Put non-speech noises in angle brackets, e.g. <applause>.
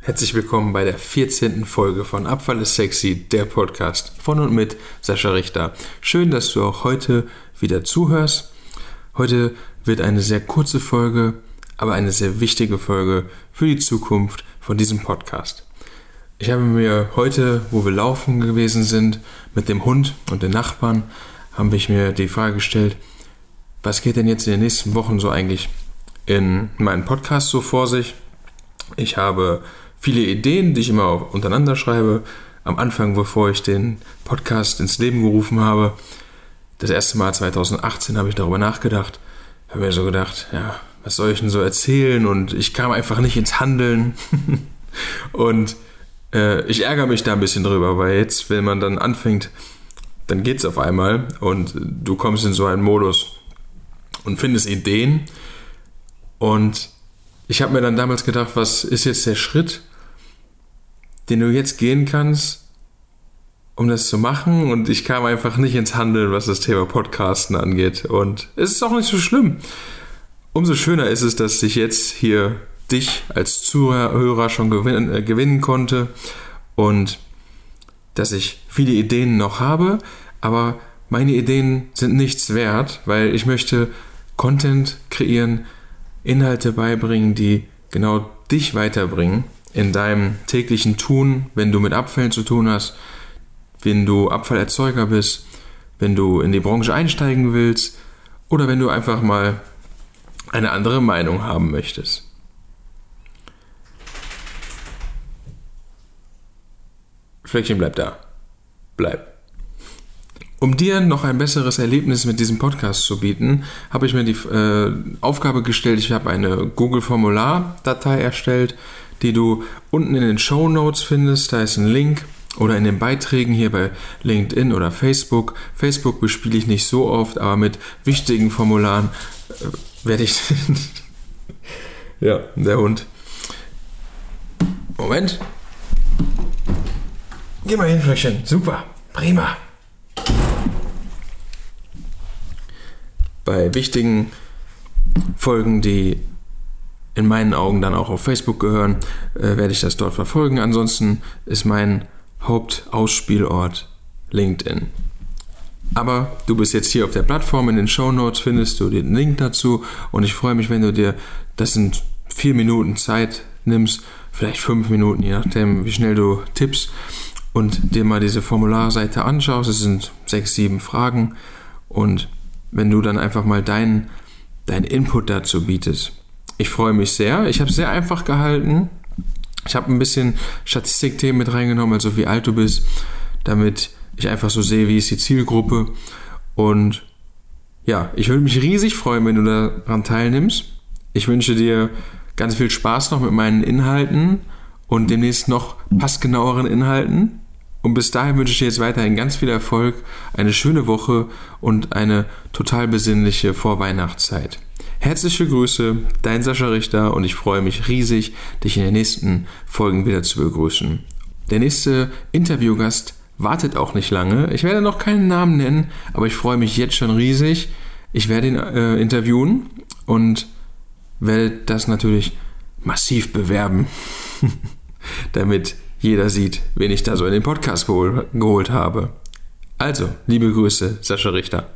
Herzlich willkommen bei der 14. Folge von Abfall ist sexy, der Podcast von und mit Sascha Richter. Schön, dass du auch heute wieder zuhörst. Heute wird eine sehr kurze Folge, aber eine sehr wichtige Folge für die Zukunft von diesem Podcast. Ich habe mir heute, wo wir laufen gewesen sind, mit dem Hund und den Nachbarn, habe ich mir die Frage gestellt, was geht denn jetzt in den nächsten Wochen so eigentlich in meinem Podcast so vor sich? Ich habe viele Ideen, die ich immer untereinander schreibe. Am Anfang, bevor ich den Podcast ins Leben gerufen habe, das erste Mal 2018 habe ich darüber nachgedacht, habe mir so gedacht, ja, was soll ich denn so erzählen? Und ich kam einfach nicht ins Handeln. <laughs> und äh, ich ärgere mich da ein bisschen drüber, weil jetzt, wenn man dann anfängt, dann geht es auf einmal und du kommst in so einen Modus und findest Ideen. Und ich habe mir dann damals gedacht, was ist jetzt der Schritt, den du jetzt gehen kannst, um das zu machen. Und ich kam einfach nicht ins Handeln, was das Thema Podcasten angeht. Und es ist auch nicht so schlimm. Umso schöner ist es, dass ich jetzt hier dich als Zuhörer schon gewinnen, äh, gewinnen konnte und dass ich viele Ideen noch habe, aber meine Ideen sind nichts wert, weil ich möchte Content kreieren, Inhalte beibringen, die genau dich weiterbringen in deinem täglichen Tun, wenn du mit Abfällen zu tun hast, wenn du Abfallerzeuger bist, wenn du in die Branche einsteigen willst oder wenn du einfach mal eine andere Meinung haben möchtest. Fleckchen bleibt da. Bleib. Um dir noch ein besseres Erlebnis mit diesem Podcast zu bieten, habe ich mir die äh, Aufgabe gestellt, ich habe eine Google-Formular-Datei erstellt, die du unten in den Show Notes findest. Da ist ein Link oder in den Beiträgen hier bei LinkedIn oder Facebook. Facebook bespiele ich nicht so oft, aber mit wichtigen Formularen äh, werde ich. <laughs> ja, der Hund. Moment. Geh mal hin, Flöckchen. Super. Prima. Bei wichtigen Folgen, die in meinen Augen dann auch auf Facebook gehören, äh, werde ich das dort verfolgen. Ansonsten ist mein Hauptausspielort LinkedIn. Aber du bist jetzt hier auf der Plattform, in den Show Notes findest du den Link dazu und ich freue mich, wenn du dir, das sind vier Minuten Zeit nimmst, vielleicht fünf Minuten, je nachdem, wie schnell du tippst und dir mal diese Formularseite anschaust. Es sind sechs, sieben Fragen und wenn du dann einfach mal deinen dein Input dazu bietest, ich freue mich sehr. Ich habe es sehr einfach gehalten. Ich habe ein bisschen Statistikthemen mit reingenommen, also wie alt du bist, damit ich einfach so sehe, wie ist die Zielgruppe. Und ja, ich würde mich riesig freuen, wenn du daran teilnimmst. Ich wünsche dir ganz viel Spaß noch mit meinen Inhalten und demnächst noch passgenaueren Inhalten. Und bis dahin wünsche ich dir jetzt weiterhin ganz viel Erfolg, eine schöne Woche und eine total besinnliche Vorweihnachtszeit. Herzliche Grüße, dein Sascha Richter und ich freue mich riesig, dich in den nächsten Folgen wieder zu begrüßen. Der nächste Interviewgast wartet auch nicht lange. Ich werde noch keinen Namen nennen, aber ich freue mich jetzt schon riesig. Ich werde ihn äh, interviewen und werde das natürlich massiv bewerben, <laughs> damit jeder sieht, wen ich da so in den Podcast gehol geholt habe. Also, liebe Grüße, Sascha Richter.